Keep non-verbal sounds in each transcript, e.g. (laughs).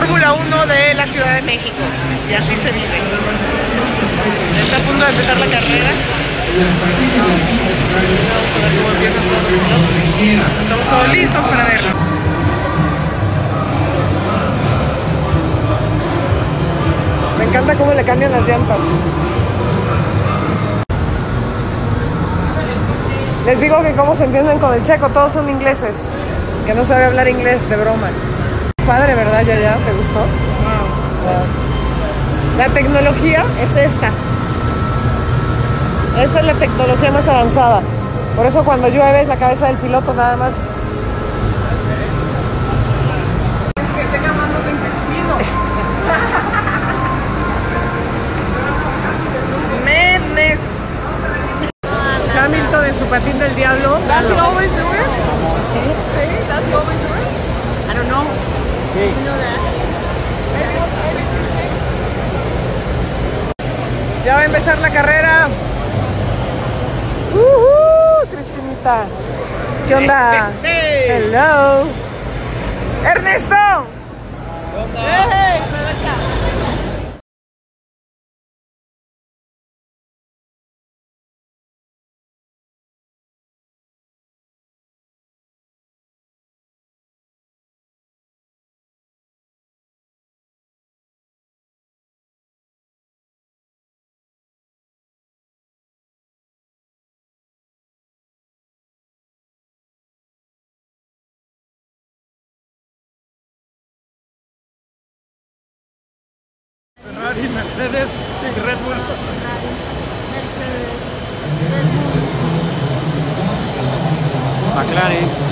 Fórmula 1 de la Ciudad de México. Y así se vive. Está a punto de empezar la carrera. Vamos a ver cómo empiezan todos los pilotos. Estamos todos listos para verlo. Me encanta cómo le cambian las llantas. Les digo que cómo se entienden con el checo, todos son ingleses. Que no sabe hablar inglés, de broma. Padre, ¿verdad, ya ya? ¿Te gustó? La tecnología es esta. Esta es la tecnología más avanzada. Por eso cuando llueve es la cabeza del piloto nada más. Que tenga manos de intestino. (laughs) Memes. Hamilton en su patín del diablo. Ya va a empezar la carrera. ¡Uhú! Cristinita. ¿Qué onda? Hello. Ernesto. Hey, Ferrari, Mercedes y Red Bull. McLaren.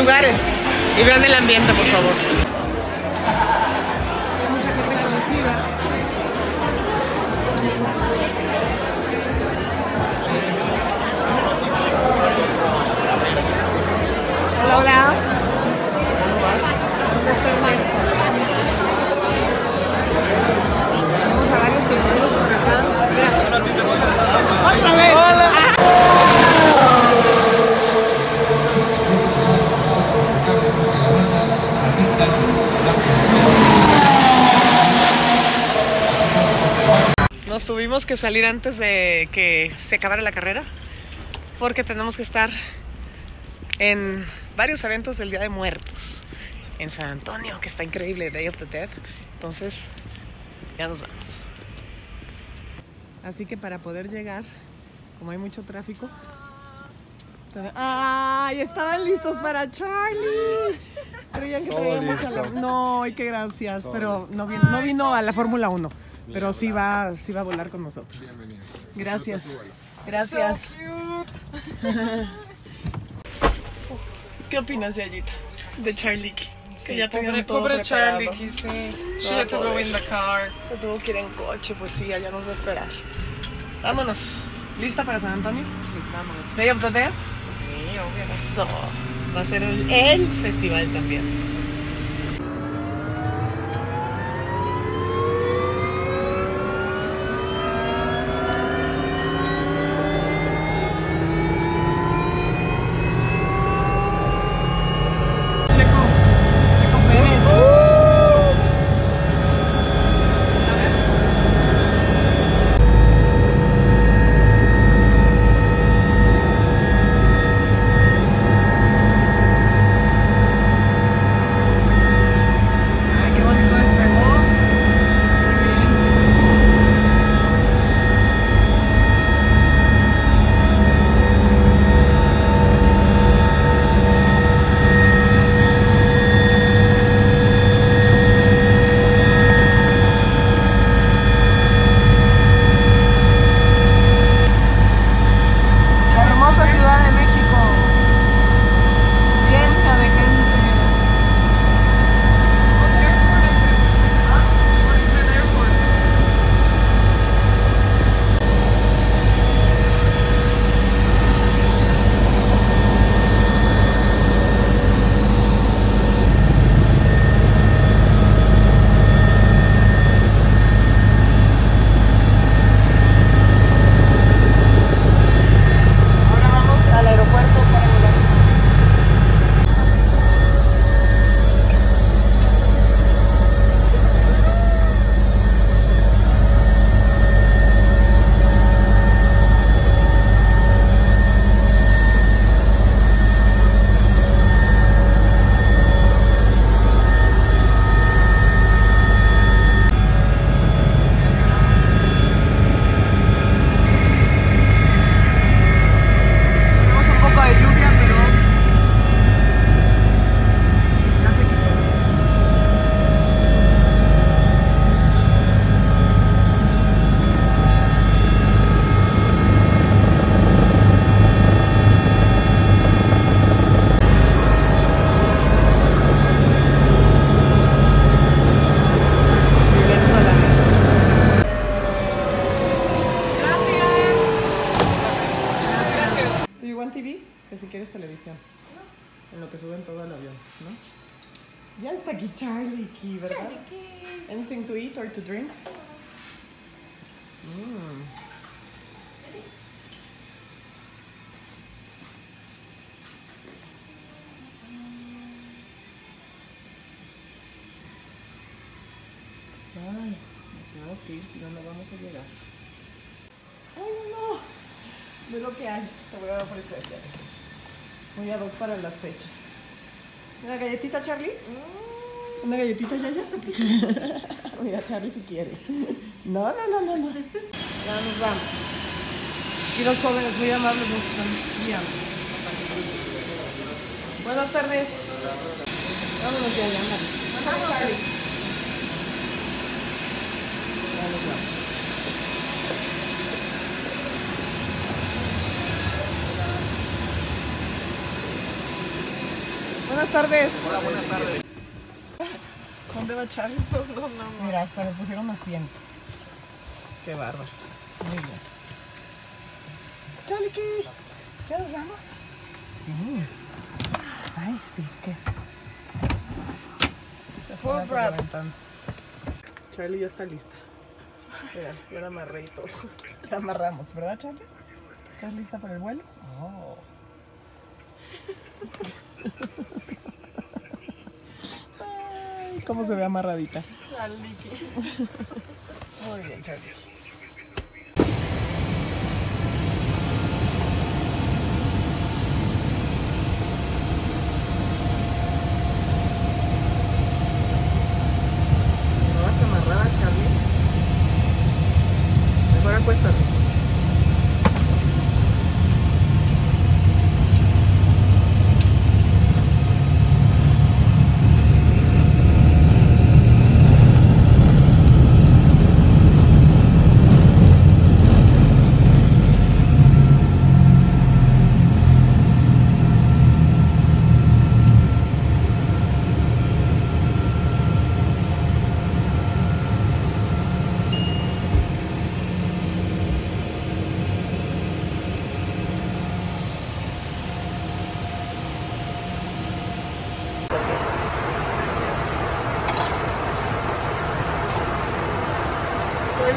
Lugares. Y vean el ambiente, por favor. Que salir antes de que se acabara la carrera porque tenemos que estar en varios eventos del Día de Muertos en San Antonio, que está increíble, Day of the Dead. Entonces, ya nos vamos. Así que para poder llegar, como hay mucho tráfico, ¡ay! Estaban listos para Charlie. Creían que traíamos a la... No, ay, qué gracias. pero no vino, no vino a la Fórmula 1. Pero sí va, sí va a volar con nosotros. Gracias. Gracias. (laughs) ¿Qué opinas, Yayita? De Charlie? Que ya Pobre, todo pobre. Charlie, sí. She had to go in the car. Se tuvo que ir en coche, pues sí, allá nos va a esperar. Vámonos. ¿Lista para San Antonio? Sí, vámonos. Day of the Dead. Sí, obvio. Eso. Va a ser el, el festival también. Ya está aquí Charlie, aquí, ¿verdad? Anything to eat or to drink? Mm. Ay, nos tenemos que ir, si no, no vamos a llegar. ¡Ay, no! Ve lo que hay. Te voy a ofrecer. Muy ad hoc para las fechas. ¿Una galletita, Charlie? ¿Una galletita, Yaya? (laughs) Mira, Charlie si quiere. (laughs) No, no, no, no, no. Ya nos vamos. Y los jóvenes muy amables nos están guiando. Buenas tardes. Vámonos, Yaya. Vamos, Charlie. Ya nos vamos. Tardes. Hola, buenas tardes. ¿Dónde va Charlie? (laughs) No, no, Mira, hasta le pusieron asiento. Qué bárbaros. Muy bien. Charlie, ¿qué? ¿Ya nos vamos? Sí. Ay, sí, ¿qué? Se Full fue por la prep. ventana. Charlie ya está lista. Mira, ya la amarré y todo. La amarramos, ¿verdad, Charlie? ¿Estás lista para el vuelo? Oh. (laughs) Cómo se ve amarradita. Muy bien, Charlie.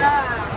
な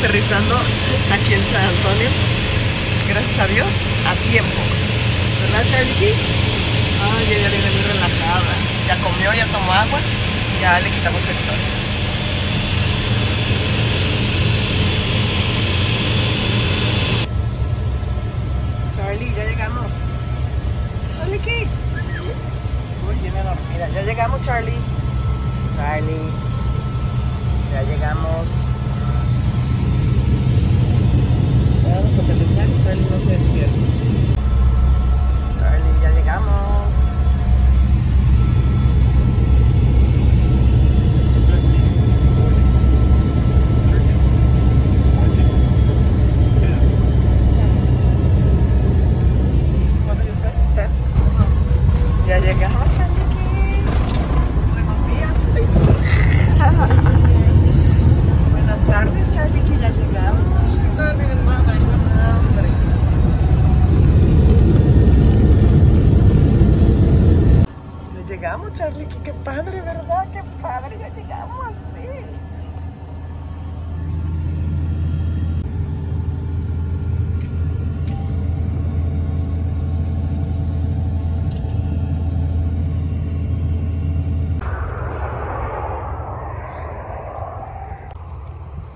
aterrizando aquí en San Antonio gracias a Dios, a tiempo. ¿Verdad, Charlie? Ay, ella viene muy relajada. Ya comió, ya tomó agua, ya le quitamos el sol. Charlie, ya llegamos. Charlie, ¿qué? Uy, viene dormida. Ya llegamos, Charlie. Charlie. Ya llegamos. Ya vamos a aterrizar y Charlie no se despierta. Charlie, ya llegamos. What did you say? Ten? Ya llegamos, Charlie. Buenos días. Buenas tardes, Charlie, que ya llegamos. Hombre. Charlie, que qué padre, ¿verdad? Qué padre, ya llegamos así.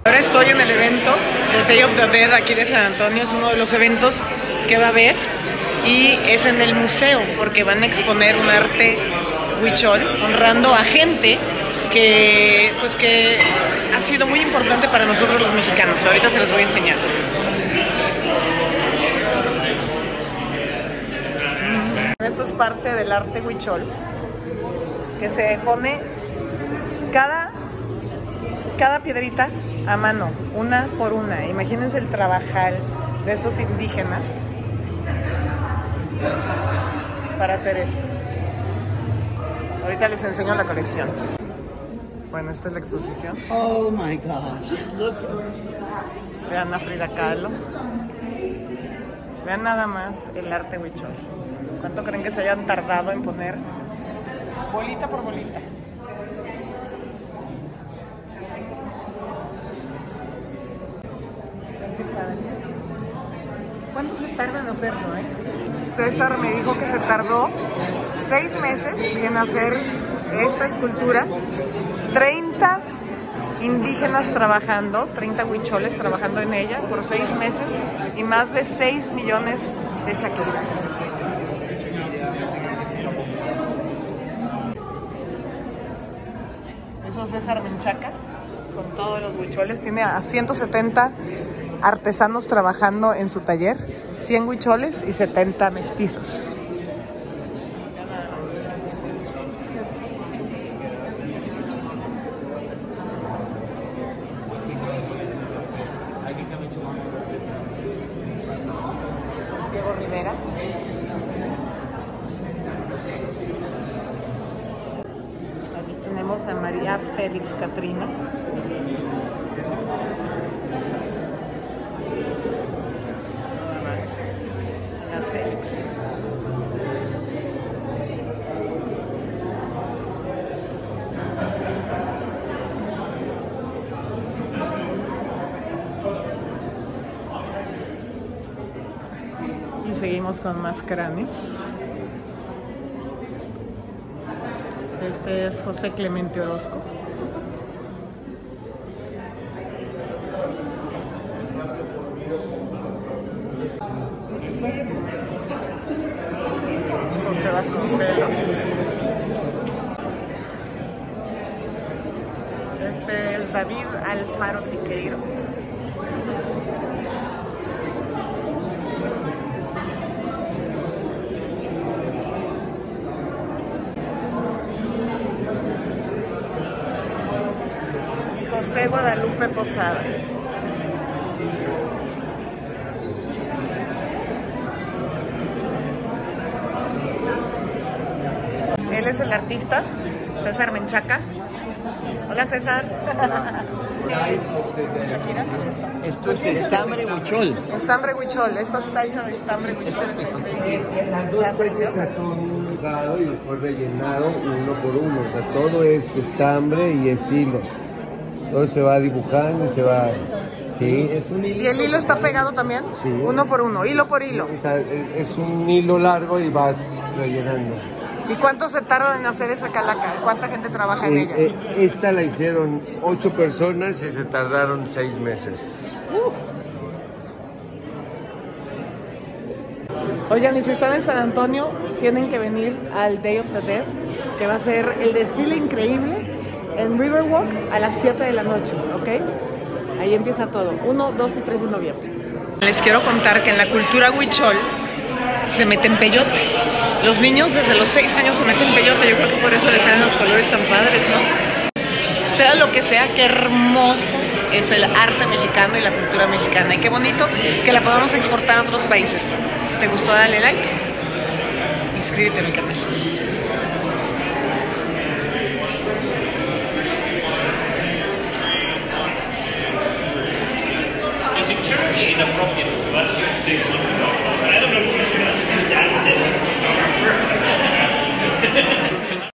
Ahora estoy en el evento del Day of the Dead aquí de San Antonio. Es uno de los eventos que va a haber y es en el museo porque van a exponer un arte huichol honrando a gente que, pues que ha sido muy importante para nosotros los mexicanos. Ahorita se los voy a enseñar. Esto es parte del arte huichol que se pone cada cada piedrita a mano, una por una. Imagínense el trabajal de estos indígenas para hacer esto. Ahorita les enseño la colección. Bueno, esta es la exposición. Oh my gosh. Look. Vean a Frida Kahlo. Vean nada más el arte huichol. ¿Cuánto creen que se hayan tardado en poner bolita por bolita? ¿Cuánto se tarda en hacerlo, eh? César me dijo que se tardó seis meses en hacer esta escultura. 30 indígenas trabajando, 30 huicholes trabajando en ella por seis meses y más de 6 millones de chaquiras. Eso es César Menchaca con todos los huicholes. Tiene a 170 artesanos trabajando en su taller, 100 huicholes y 70 mestizos. Este es Diego Rivera. Aquí tenemos a María Félix Catrina. María Félix. Con más cráneos. Este es José Clemente Orozco. José Vasconcelos. Este es David Alfaro Siqueiros. y José Guadalupe Posada. Él es el artista, César Menchaca. Hola César. (laughs) Shakira, ¿qué es esto? Esto es estambre huichol. Estambre huichol, esto está hecho de estambre huichol. Esto es está precioso. y después rellenado uno por uno. O sea, todo es estambre y es hilo. Todo se va dibujando y se va. Sí, es un hilo. ¿Y el hilo está pegado también? Sí. Uno por uno, hilo por hilo. O sea, es es un hilo largo y vas rellenando. ¿Y cuánto se tarda en hacer esa calaca? ¿Cuánta gente trabaja en Eh, ella? eh, esta la hicieron ocho personas y se tardaron seis meses. Oigan, y si están en San Antonio, tienen que venir al Day of the Dead, que va a ser el desfile increíble en Riverwalk a las 7 de la noche, ¿ok? Ahí empieza todo, 1, 2 y 3 de noviembre. Les quiero contar que en la cultura huichol se meten peyote. Los niños desde los 6 años se meten peyote, yo creo que por eso les salen los colores tan padres, ¿no? Sea lo que sea, qué hermoso es el arte mexicano y la cultura mexicana. Y qué bonito que la podamos exportar a otros países. Si te gustó, dale like. Inscríbete a mi canal. и на профиле 24 года.